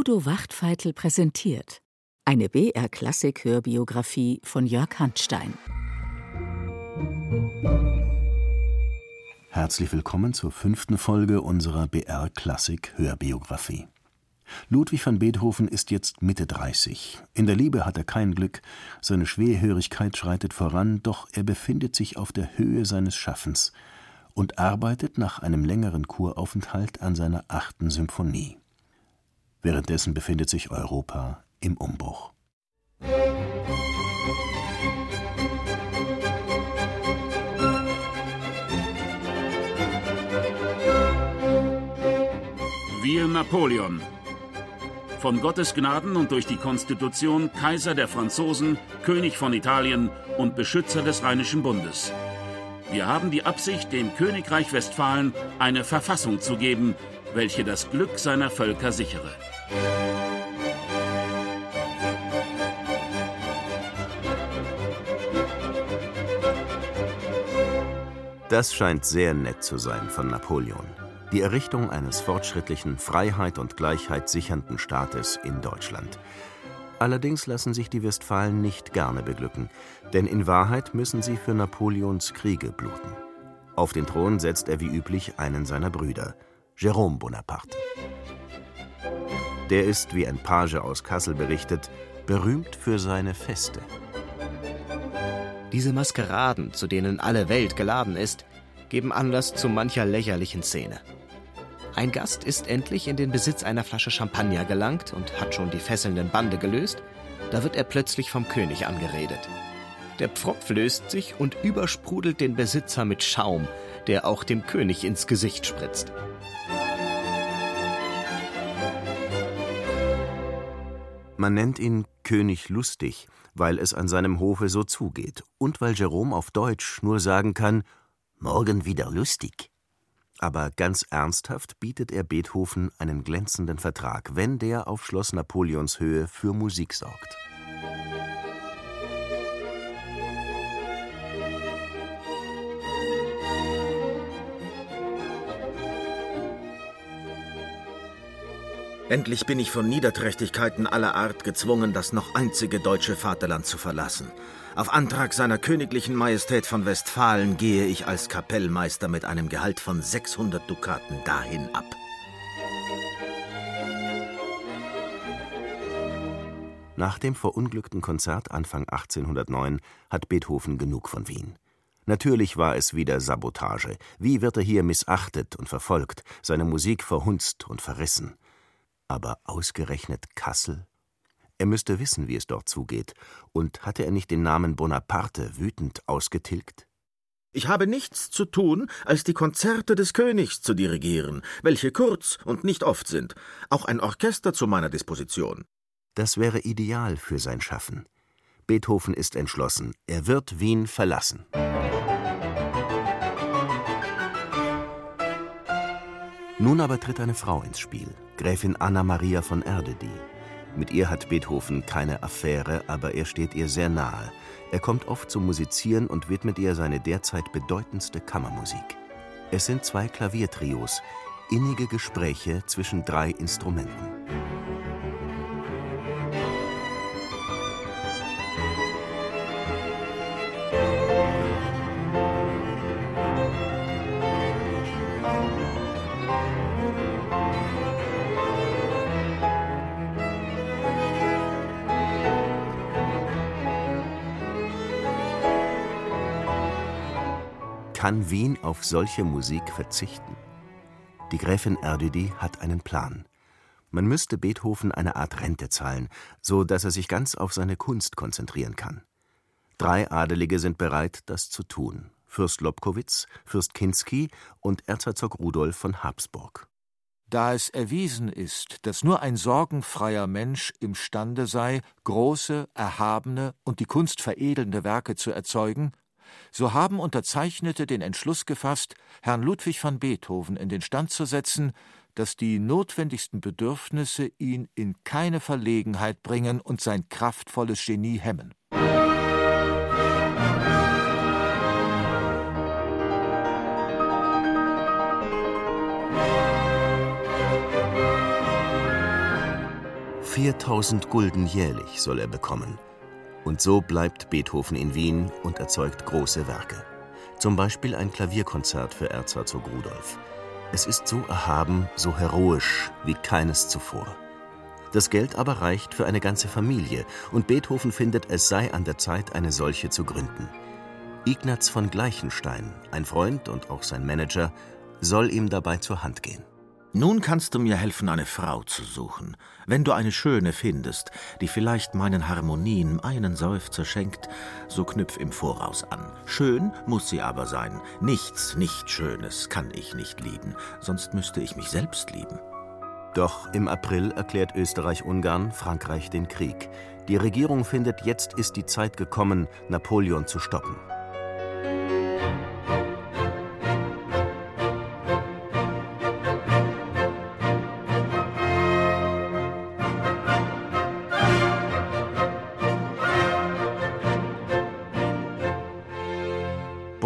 Udo Wachtfeitel präsentiert eine BR-Klassik-Hörbiografie von Jörg Handstein. Herzlich willkommen zur fünften Folge unserer BR-Klassik-Hörbiografie. Ludwig van Beethoven ist jetzt Mitte 30. In der Liebe hat er kein Glück, seine Schwerhörigkeit schreitet voran, doch er befindet sich auf der Höhe seines Schaffens und arbeitet nach einem längeren Kuraufenthalt an seiner achten Symphonie. Währenddessen befindet sich Europa im Umbruch. Wir Napoleon. Von Gottes Gnaden und durch die Konstitution Kaiser der Franzosen, König von Italien und Beschützer des Rheinischen Bundes. Wir haben die Absicht, dem Königreich Westfalen eine Verfassung zu geben, welche das Glück seiner Völker sichere. Das scheint sehr nett zu sein von Napoleon. Die Errichtung eines fortschrittlichen, Freiheit und Gleichheit sichernden Staates in Deutschland. Allerdings lassen sich die Westfalen nicht gerne beglücken, denn in Wahrheit müssen sie für Napoleons Kriege bluten. Auf den Thron setzt er wie üblich einen seiner Brüder, Jérôme Bonaparte. Der ist, wie ein Page aus Kassel berichtet, berühmt für seine Feste. Diese Maskeraden, zu denen alle Welt geladen ist, geben Anlass zu mancher lächerlichen Szene. Ein Gast ist endlich in den Besitz einer Flasche Champagner gelangt und hat schon die fesselnden Bande gelöst, da wird er plötzlich vom König angeredet. Der Pfropf löst sich und übersprudelt den Besitzer mit Schaum, der auch dem König ins Gesicht spritzt. Man nennt ihn König lustig, weil es an seinem Hofe so zugeht und weil Jerome auf Deutsch nur sagen kann: Morgen wieder lustig. Aber ganz ernsthaft bietet er Beethoven einen glänzenden Vertrag, wenn der auf Schloss Napoleons Höhe für Musik sorgt. Endlich bin ich von Niederträchtigkeiten aller Art gezwungen, das noch einzige deutsche Vaterland zu verlassen. Auf Antrag seiner königlichen Majestät von Westfalen gehe ich als Kapellmeister mit einem Gehalt von 600 Dukaten dahin ab. Nach dem verunglückten Konzert Anfang 1809 hat Beethoven genug von Wien. Natürlich war es wieder Sabotage. Wie wird er hier missachtet und verfolgt, seine Musik verhunzt und verrissen? Aber ausgerechnet Kassel? Er müsste wissen, wie es dort zugeht. Und hatte er nicht den Namen Bonaparte wütend ausgetilgt? Ich habe nichts zu tun, als die Konzerte des Königs zu dirigieren, welche kurz und nicht oft sind. Auch ein Orchester zu meiner Disposition. Das wäre ideal für sein Schaffen. Beethoven ist entschlossen, er wird Wien verlassen. Nun aber tritt eine Frau ins Spiel, Gräfin Anna Maria von Erdedy. Mit ihr hat Beethoven keine Affäre, aber er steht ihr sehr nahe. Er kommt oft zum Musizieren und widmet ihr seine derzeit bedeutendste Kammermusik. Es sind zwei Klaviertrios, innige Gespräche zwischen drei Instrumenten. Kann Wien auf solche Musik verzichten? Die Gräfin Erdödy hat einen Plan. Man müsste Beethoven eine Art Rente zahlen, so dass er sich ganz auf seine Kunst konzentrieren kann. Drei Adelige sind bereit, das zu tun: Fürst Lobkowitz, Fürst Kinsky und Erzherzog Rudolf von Habsburg. Da es erwiesen ist, dass nur ein sorgenfreier Mensch imstande sei, große, erhabene und die Kunst veredelnde Werke zu erzeugen, so haben Unterzeichnete den Entschluss gefasst, Herrn Ludwig van Beethoven in den Stand zu setzen, dass die notwendigsten Bedürfnisse ihn in keine Verlegenheit bringen und sein kraftvolles Genie hemmen. 4000 Gulden jährlich soll er bekommen. Und so bleibt Beethoven in Wien und erzeugt große Werke. Zum Beispiel ein Klavierkonzert für Erzherzog Rudolf. Es ist so erhaben, so heroisch wie keines zuvor. Das Geld aber reicht für eine ganze Familie, und Beethoven findet, es sei an der Zeit, eine solche zu gründen. Ignaz von Gleichenstein, ein Freund und auch sein Manager, soll ihm dabei zur Hand gehen. Nun kannst du mir helfen, eine Frau zu suchen. Wenn du eine schöne findest, die vielleicht meinen Harmonien einen Seufzer schenkt, so knüpf im Voraus an. Schön muss sie aber sein. Nichts nicht Schönes kann ich nicht lieben, sonst müsste ich mich selbst lieben. Doch im April erklärt Österreich-Ungarn Frankreich den Krieg. Die Regierung findet, jetzt ist die Zeit gekommen, Napoleon zu stoppen.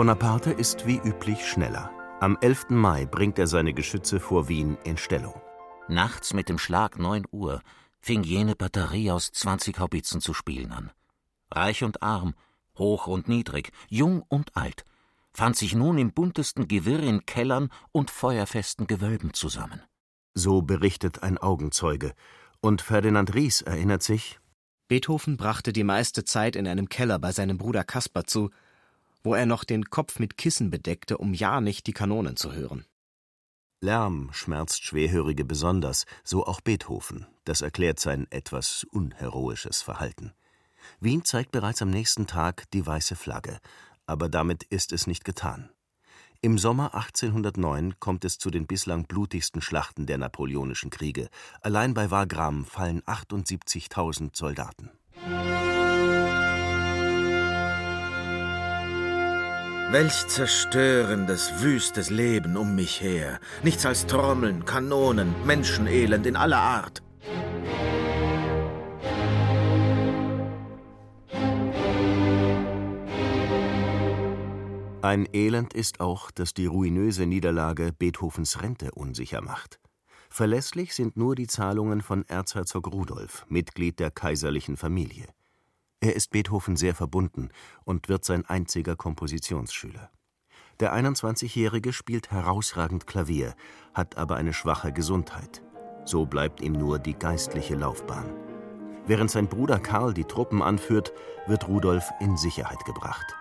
Bonaparte ist wie üblich schneller. Am 11. Mai bringt er seine Geschütze vor Wien in Stellung. Nachts mit dem Schlag 9 Uhr fing jene Batterie aus 20 Haubitzen zu spielen an. Reich und arm, hoch und niedrig, jung und alt, fand sich nun im buntesten Gewirr in Kellern und feuerfesten Gewölben zusammen. So berichtet ein Augenzeuge. Und Ferdinand Ries erinnert sich: Beethoven brachte die meiste Zeit in einem Keller bei seinem Bruder Kaspar zu, wo er noch den Kopf mit Kissen bedeckte, um ja nicht die Kanonen zu hören. Lärm schmerzt Schwerhörige besonders, so auch Beethoven. Das erklärt sein etwas unheroisches Verhalten. Wien zeigt bereits am nächsten Tag die weiße Flagge, aber damit ist es nicht getan. Im Sommer 1809 kommt es zu den bislang blutigsten Schlachten der napoleonischen Kriege. Allein bei Wagram fallen 78.000 Soldaten. Welch zerstörendes, wüstes Leben um mich her. Nichts als Trommeln, Kanonen, Menschenelend in aller Art. Ein Elend ist auch, dass die ruinöse Niederlage Beethovens Rente unsicher macht. Verlässlich sind nur die Zahlungen von Erzherzog Rudolf, Mitglied der kaiserlichen Familie. Er ist Beethoven sehr verbunden und wird sein einziger Kompositionsschüler. Der 21-Jährige spielt herausragend Klavier, hat aber eine schwache Gesundheit. So bleibt ihm nur die geistliche Laufbahn. Während sein Bruder Karl die Truppen anführt, wird Rudolf in Sicherheit gebracht.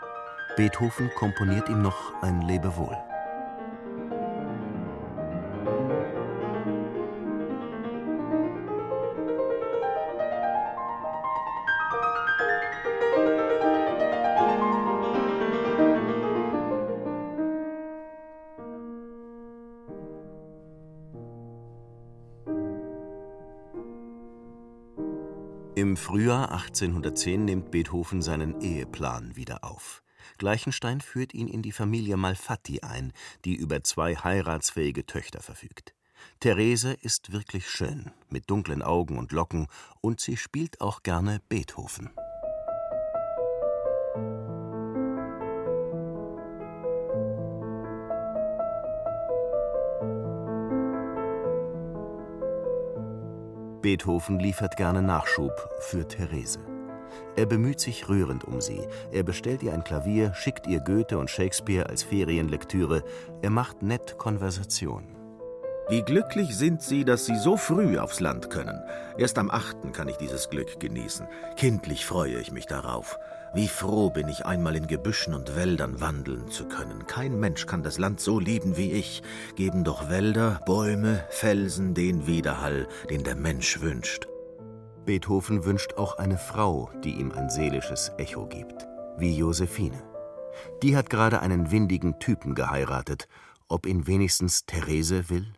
Beethoven komponiert ihm noch ein Lebewohl. Im Frühjahr 1810 nimmt Beethoven seinen Eheplan wieder auf. Gleichenstein führt ihn in die Familie Malfatti ein, die über zwei heiratsfähige Töchter verfügt. Therese ist wirklich schön, mit dunklen Augen und Locken, und sie spielt auch gerne Beethoven. Beethoven liefert gerne Nachschub für Therese. Er bemüht sich rührend um sie. Er bestellt ihr ein Klavier, schickt ihr Goethe und Shakespeare als Ferienlektüre. Er macht nett Konversation. Wie glücklich sind Sie, dass Sie so früh aufs Land können. Erst am 8. kann ich dieses Glück genießen. Kindlich freue ich mich darauf. Wie froh bin ich, einmal in Gebüschen und Wäldern wandeln zu können. Kein Mensch kann das Land so lieben wie ich. Geben doch Wälder, Bäume, Felsen den Widerhall, den der Mensch wünscht. Beethoven wünscht auch eine Frau, die ihm ein seelisches Echo gibt, wie Josephine. Die hat gerade einen windigen Typen geheiratet. Ob ihn wenigstens Therese will?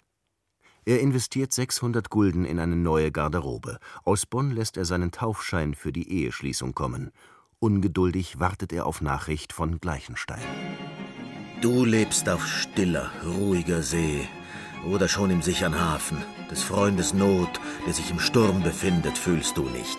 Er investiert 600 Gulden in eine neue Garderobe. Aus Bonn lässt er seinen Taufschein für die Eheschließung kommen. Ungeduldig wartet er auf Nachricht von Gleichenstein. Du lebst auf stiller, ruhiger See oder schon im sichern Hafen. Des Freundes Not, der sich im Sturm befindet, fühlst du nicht.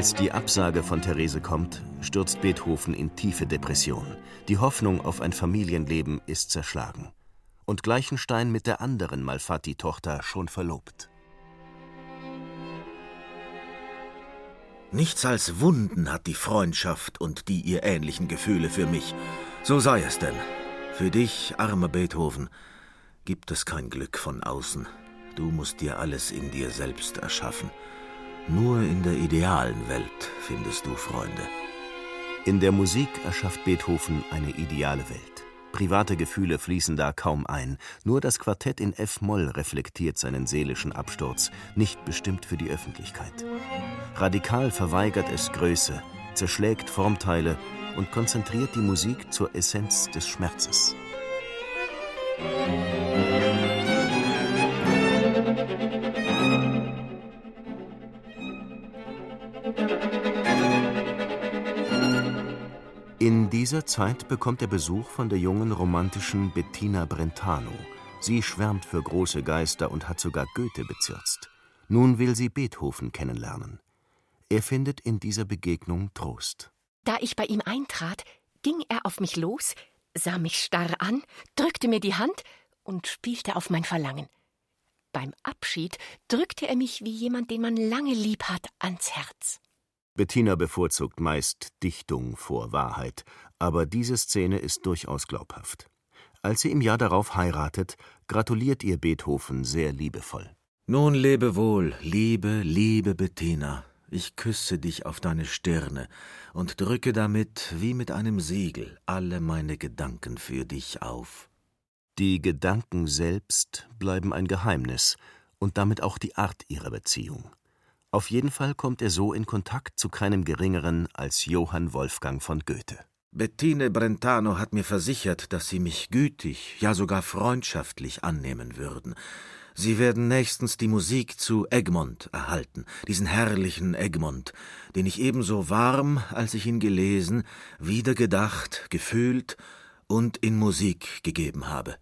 Als die Absage von Therese kommt, stürzt Beethoven in tiefe Depression. Die Hoffnung auf ein Familienleben ist zerschlagen. Und Gleichenstein mit der anderen Malfatti-Tochter schon verlobt. Nichts als Wunden hat die Freundschaft und die ihr ähnlichen Gefühle für mich. So sei es denn. Für dich, armer Beethoven, gibt es kein Glück von außen. Du musst dir alles in dir selbst erschaffen. Nur in der idealen Welt findest du Freunde. In der Musik erschafft Beethoven eine ideale Welt. Private Gefühle fließen da kaum ein. Nur das Quartett in F-Moll reflektiert seinen seelischen Absturz, nicht bestimmt für die Öffentlichkeit. Radikal verweigert es Größe, zerschlägt Formteile und konzentriert die Musik zur Essenz des Schmerzes. In dieser Zeit bekommt er Besuch von der jungen romantischen Bettina Brentano. Sie schwärmt für große Geister und hat sogar Goethe bezirzt. Nun will sie Beethoven kennenlernen. Er findet in dieser Begegnung Trost. Da ich bei ihm eintrat, ging er auf mich los, sah mich starr an, drückte mir die Hand und spielte auf mein Verlangen. Beim Abschied drückte er mich wie jemand, den man lange lieb hat, ans Herz. Bettina bevorzugt meist Dichtung vor Wahrheit, aber diese Szene ist durchaus glaubhaft. Als sie im Jahr darauf heiratet, gratuliert ihr Beethoven sehr liebevoll. Nun lebe wohl, liebe, liebe Bettina. Ich küsse dich auf deine Stirne und drücke damit wie mit einem Siegel alle meine Gedanken für dich auf. Die Gedanken selbst bleiben ein Geheimnis und damit auch die Art ihrer Beziehung. Auf jeden Fall kommt er so in Kontakt zu keinem Geringeren als Johann Wolfgang von Goethe. Bettine Brentano hat mir versichert, dass Sie mich gütig, ja sogar freundschaftlich annehmen würden. Sie werden nächstens die Musik zu Egmont erhalten, diesen herrlichen Egmont, den ich ebenso warm, als ich ihn gelesen, wieder gedacht, gefühlt und in Musik gegeben habe.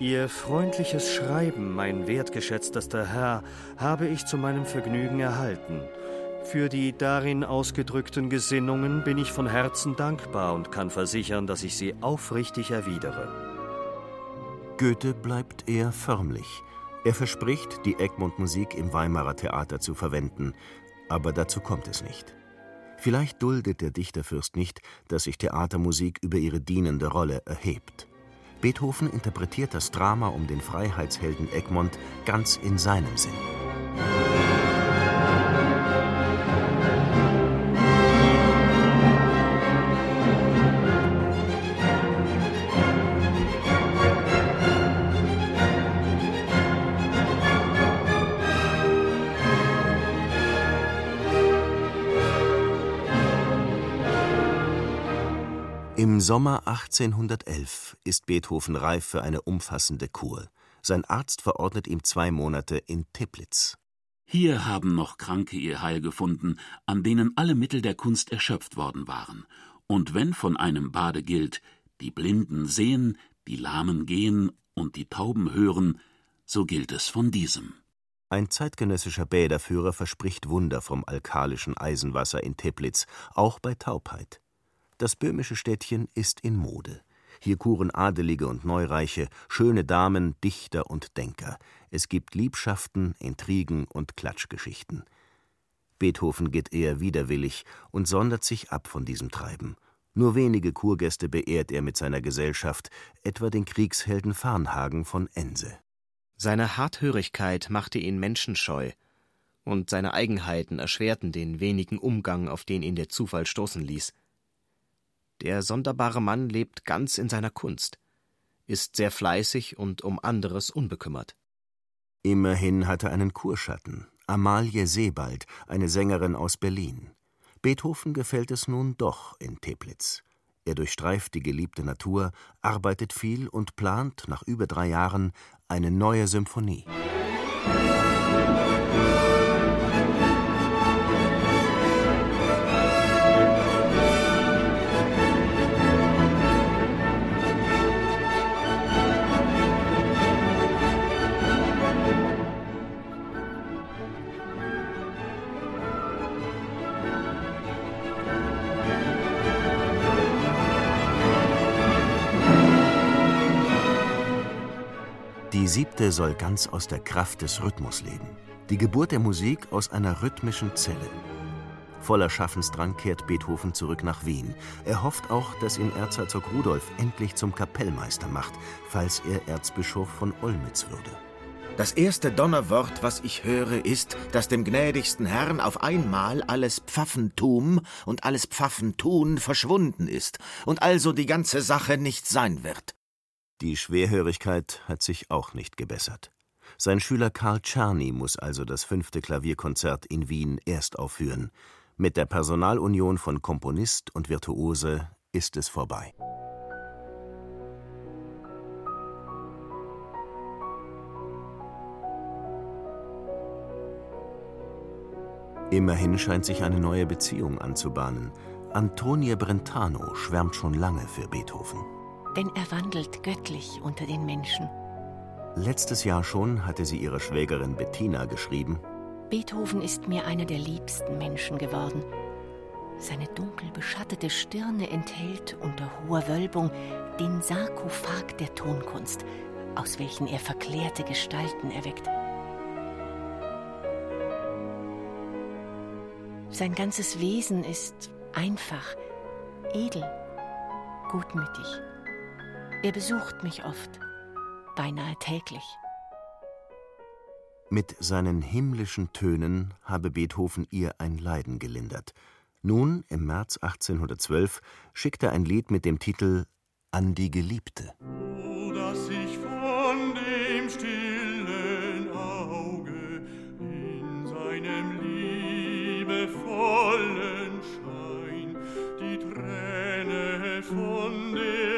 Ihr freundliches Schreiben, mein wertgeschätztester Herr, habe ich zu meinem Vergnügen erhalten. Für die darin ausgedrückten Gesinnungen bin ich von Herzen dankbar und kann versichern, dass ich sie aufrichtig erwidere. Goethe bleibt eher förmlich. Er verspricht, die Egmont-Musik im Weimarer Theater zu verwenden, aber dazu kommt es nicht. Vielleicht duldet der Dichterfürst nicht, dass sich Theatermusik über ihre dienende Rolle erhebt. Beethoven interpretiert das Drama um den Freiheitshelden Egmont ganz in seinem Sinn. Im Sommer 1811 ist Beethoven reif für eine umfassende Kur. Sein Arzt verordnet ihm zwei Monate in Teplitz. Hier haben noch Kranke ihr Heil gefunden, an denen alle Mittel der Kunst erschöpft worden waren. Und wenn von einem Bade gilt, die Blinden sehen, die Lahmen gehen und die Tauben hören, so gilt es von diesem. Ein zeitgenössischer Bäderführer verspricht Wunder vom alkalischen Eisenwasser in Teplitz, auch bei Taubheit. Das böhmische Städtchen ist in Mode. Hier kuren Adelige und Neureiche, schöne Damen, Dichter und Denker. Es gibt Liebschaften, Intrigen und Klatschgeschichten. Beethoven geht eher widerwillig und sondert sich ab von diesem Treiben. Nur wenige Kurgäste beehrt er mit seiner Gesellschaft, etwa den Kriegshelden Farnhagen von Ense. Seine Harthörigkeit machte ihn menschenscheu, und seine Eigenheiten erschwerten den wenigen Umgang, auf den ihn der Zufall stoßen ließ. Der sonderbare Mann lebt ganz in seiner Kunst, ist sehr fleißig und um anderes unbekümmert. Immerhin hat er einen Kurschatten, Amalie Sebald, eine Sängerin aus Berlin. Beethoven gefällt es nun doch in Teplitz. Er durchstreift die geliebte Natur, arbeitet viel und plant nach über drei Jahren eine neue Symphonie. Musik siebte soll ganz aus der Kraft des Rhythmus leben. Die Geburt der Musik aus einer rhythmischen Zelle. Voller Schaffensdrang kehrt Beethoven zurück nach Wien. Er hofft auch, dass ihn Erzherzog Rudolf endlich zum Kapellmeister macht, falls er Erzbischof von Olmütz würde. Das erste Donnerwort, was ich höre, ist, dass dem gnädigsten Herrn auf einmal alles Pfaffentum und alles Pfaffentun verschwunden ist und also die ganze Sache nicht sein wird. Die Schwerhörigkeit hat sich auch nicht gebessert. Sein Schüler Karl Czerny muss also das fünfte Klavierkonzert in Wien erst aufführen. Mit der Personalunion von Komponist und Virtuose ist es vorbei. Immerhin scheint sich eine neue Beziehung anzubahnen. Antonie Brentano schwärmt schon lange für Beethoven. Denn er wandelt göttlich unter den Menschen. Letztes Jahr schon hatte sie ihrer Schwägerin Bettina geschrieben: Beethoven ist mir einer der liebsten Menschen geworden. Seine dunkel beschattete Stirne enthält unter hoher Wölbung den Sarkophag der Tonkunst, aus welchen er verklärte Gestalten erweckt. Sein ganzes Wesen ist einfach, edel, gutmütig. Er besucht mich oft, beinahe täglich. Mit seinen himmlischen Tönen habe Beethoven ihr ein Leiden gelindert. Nun, im März 1812, schickt er ein Lied mit dem Titel An die Geliebte. Oh, dass ich von dem stillen Auge in seinem liebevollen Schein die Träne von der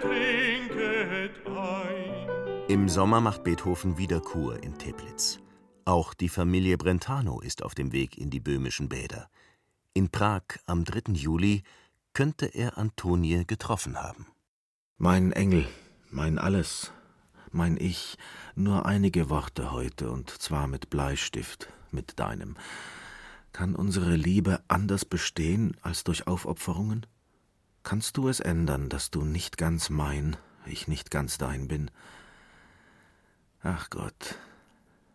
trinket ein. Im Sommer macht Beethoven wieder Kur in Teplitz. Auch die Familie Brentano ist auf dem Weg in die böhmischen Bäder. In Prag am 3. Juli könnte er Antonie getroffen haben. Mein Engel, mein Alles, mein Ich, nur einige Worte heute, und zwar mit Bleistift, mit deinem. Kann unsere Liebe anders bestehen als durch Aufopferungen? Kannst du es ändern, dass du nicht ganz mein, ich nicht ganz dein bin? Ach Gott,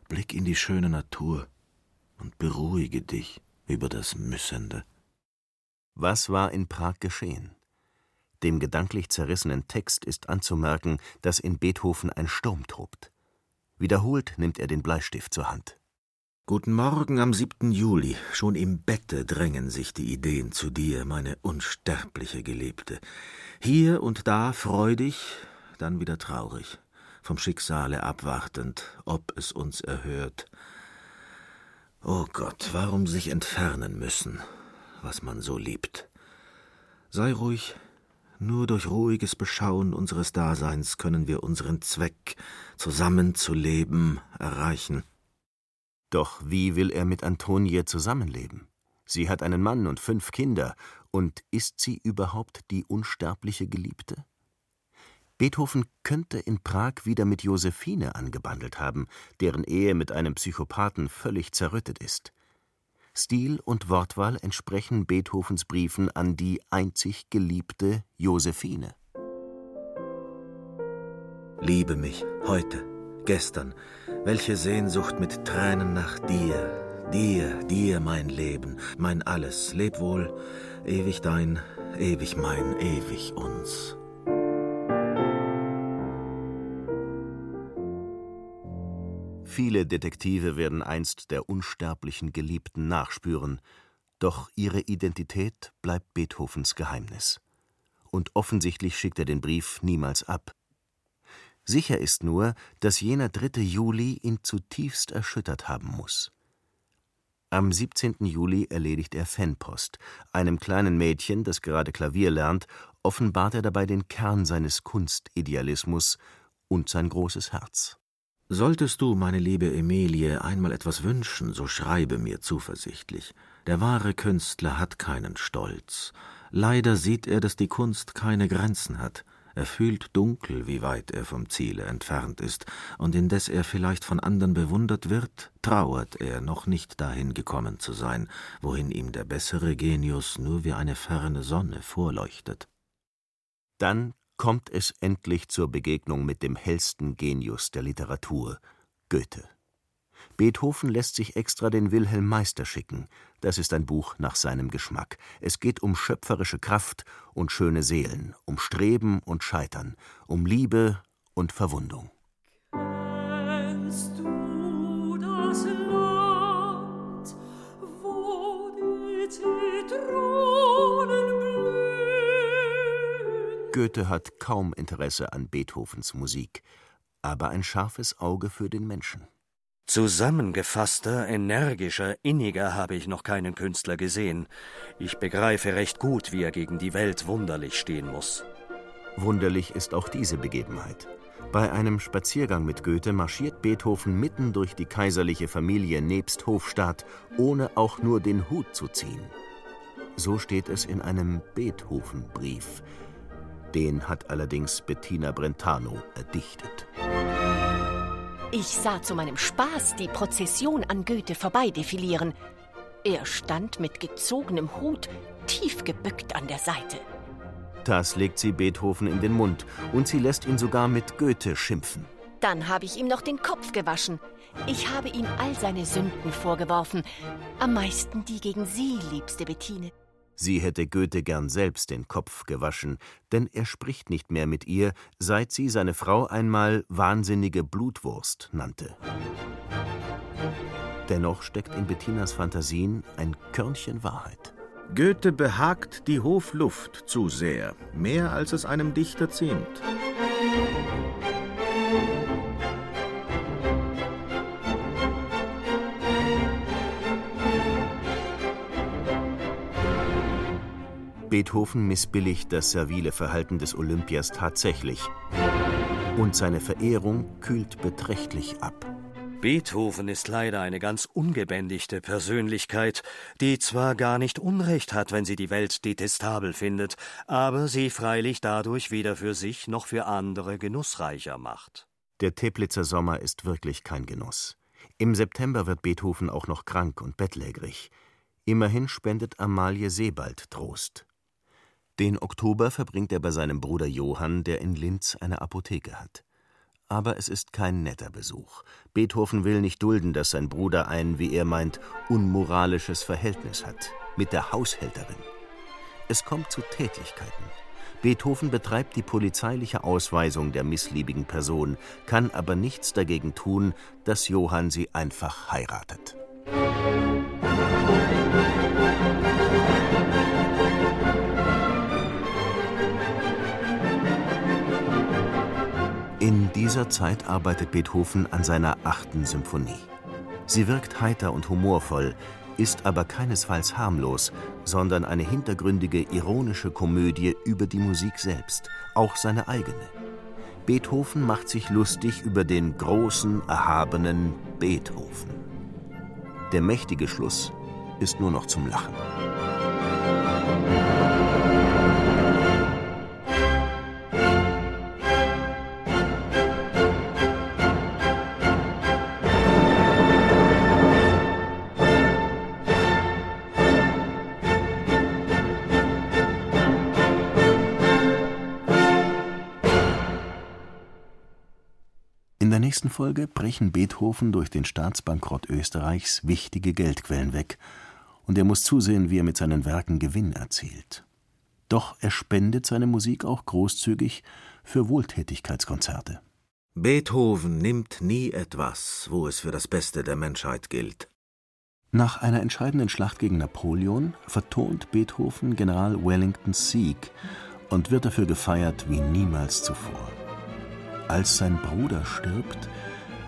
blick in die schöne Natur und beruhige dich über das Müssende. Was war in Prag geschehen? Dem gedanklich zerrissenen Text ist anzumerken, dass in Beethoven ein Sturm tobt. Wiederholt nimmt er den Bleistift zur Hand. Guten Morgen am 7. Juli. Schon im Bette drängen sich die Ideen zu dir, meine unsterbliche Geliebte. Hier und da freudig, dann wieder traurig, vom Schicksale abwartend, ob es uns erhört. O oh Gott, warum sich entfernen müssen, was man so liebt? Sei ruhig, nur durch ruhiges Beschauen unseres Daseins können wir unseren Zweck, zusammenzuleben, erreichen. Doch wie will er mit Antonie zusammenleben? Sie hat einen Mann und fünf Kinder, und ist sie überhaupt die unsterbliche Geliebte? Beethoven könnte in Prag wieder mit Josephine angebandelt haben, deren Ehe mit einem Psychopathen völlig zerrüttet ist. Stil und Wortwahl entsprechen Beethovens Briefen an die einzig geliebte Josephine. Liebe mich, heute, gestern, welche Sehnsucht mit Tränen nach dir, dir, dir mein Leben, mein Alles, leb wohl, ewig dein, ewig mein, ewig uns. Viele Detektive werden einst der unsterblichen Geliebten nachspüren, doch ihre Identität bleibt Beethovens Geheimnis. Und offensichtlich schickt er den Brief niemals ab. Sicher ist nur, dass jener 3. Juli ihn zutiefst erschüttert haben muss. Am 17. Juli erledigt er Fanpost. Einem kleinen Mädchen, das gerade Klavier lernt, offenbart er dabei den Kern seines Kunstidealismus und sein großes Herz. Solltest du, meine liebe Emilie, einmal etwas wünschen, so schreibe mir zuversichtlich. Der wahre Künstler hat keinen Stolz. Leider sieht er, dass die Kunst keine Grenzen hat. Er fühlt dunkel, wie weit er vom Ziele entfernt ist, und indes er vielleicht von andern bewundert wird, trauert er, noch nicht dahin gekommen zu sein, wohin ihm der bessere Genius nur wie eine ferne Sonne vorleuchtet. Dann kommt es endlich zur Begegnung mit dem hellsten Genius der Literatur, Goethe. Beethoven lässt sich extra den Wilhelm Meister schicken. Das ist ein Buch nach seinem Geschmack. Es geht um schöpferische Kraft und schöne Seelen, um Streben und Scheitern, um Liebe und Verwundung. Kennst du das Land, wo die Zitronen blühen? Goethe hat kaum Interesse an Beethovens Musik, aber ein scharfes Auge für den Menschen. Zusammengefasster, energischer, inniger habe ich noch keinen Künstler gesehen. Ich begreife recht gut, wie er gegen die Welt wunderlich stehen muss. Wunderlich ist auch diese Begebenheit. Bei einem Spaziergang mit Goethe marschiert Beethoven mitten durch die kaiserliche Familie nebst Hofstaat, ohne auch nur den Hut zu ziehen. So steht es in einem Beethoven-Brief. Den hat allerdings Bettina Brentano erdichtet. Ich sah zu meinem Spaß die Prozession an Goethe vorbeidefilieren. Er stand mit gezogenem Hut tief gebückt an der Seite. Das legt sie Beethoven in den Mund und sie lässt ihn sogar mit Goethe schimpfen. Dann habe ich ihm noch den Kopf gewaschen. Ich habe ihm all seine Sünden vorgeworfen. Am meisten die gegen Sie, liebste Bettine. Sie hätte Goethe gern selbst den Kopf gewaschen, denn er spricht nicht mehr mit ihr, seit sie seine Frau einmal wahnsinnige Blutwurst nannte. Dennoch steckt in Bettinas Fantasien ein Körnchen Wahrheit. Goethe behagt die Hofluft zu sehr, mehr als es einem Dichter ziemt. Beethoven missbilligt das servile Verhalten des Olympiers tatsächlich. Und seine Verehrung kühlt beträchtlich ab. Beethoven ist leider eine ganz ungebändigte Persönlichkeit, die zwar gar nicht Unrecht hat, wenn sie die Welt detestabel findet, aber sie freilich dadurch weder für sich noch für andere genussreicher macht. Der Teplitzer Sommer ist wirklich kein Genuss. Im September wird Beethoven auch noch krank und bettlägerig. Immerhin spendet Amalie Sebald Trost. Den Oktober verbringt er bei seinem Bruder Johann, der in Linz eine Apotheke hat. Aber es ist kein netter Besuch. Beethoven will nicht dulden, dass sein Bruder ein, wie er meint, unmoralisches Verhältnis hat mit der Haushälterin. Es kommt zu Tätlichkeiten. Beethoven betreibt die polizeiliche Ausweisung der missliebigen Person, kann aber nichts dagegen tun, dass Johann sie einfach heiratet. Dieser Zeit arbeitet Beethoven an seiner achten Symphonie. Sie wirkt heiter und humorvoll, ist aber keinesfalls harmlos, sondern eine hintergründige, ironische Komödie über die Musik selbst, auch seine eigene. Beethoven macht sich lustig über den großen, erhabenen Beethoven. Der mächtige Schluss ist nur noch zum Lachen. Nächsten Folge brechen Beethoven durch den Staatsbankrott Österreichs wichtige Geldquellen weg und er muss zusehen, wie er mit seinen Werken Gewinn erzielt. Doch er spendet seine Musik auch großzügig für Wohltätigkeitskonzerte. Beethoven nimmt nie etwas, wo es für das Beste der Menschheit gilt. Nach einer entscheidenden Schlacht gegen Napoleon vertont Beethoven General Wellingtons Sieg und wird dafür gefeiert wie niemals zuvor. Als sein Bruder stirbt,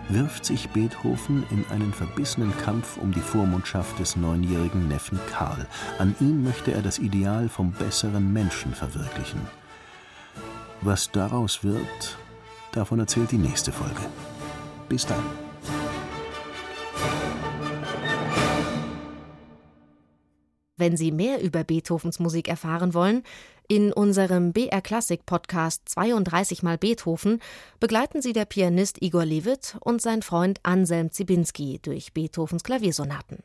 wirft sich Beethoven in einen verbissenen Kampf um die Vormundschaft des neunjährigen Neffen Karl. An ihm möchte er das Ideal vom besseren Menschen verwirklichen. Was daraus wird, davon erzählt die nächste Folge. Bis dann. Wenn Sie mehr über Beethovens Musik erfahren wollen, in unserem BR Klassik Podcast 32 mal Beethoven begleiten Sie der Pianist Igor Levit und sein Freund Anselm Zibinski durch Beethovens Klaviersonaten.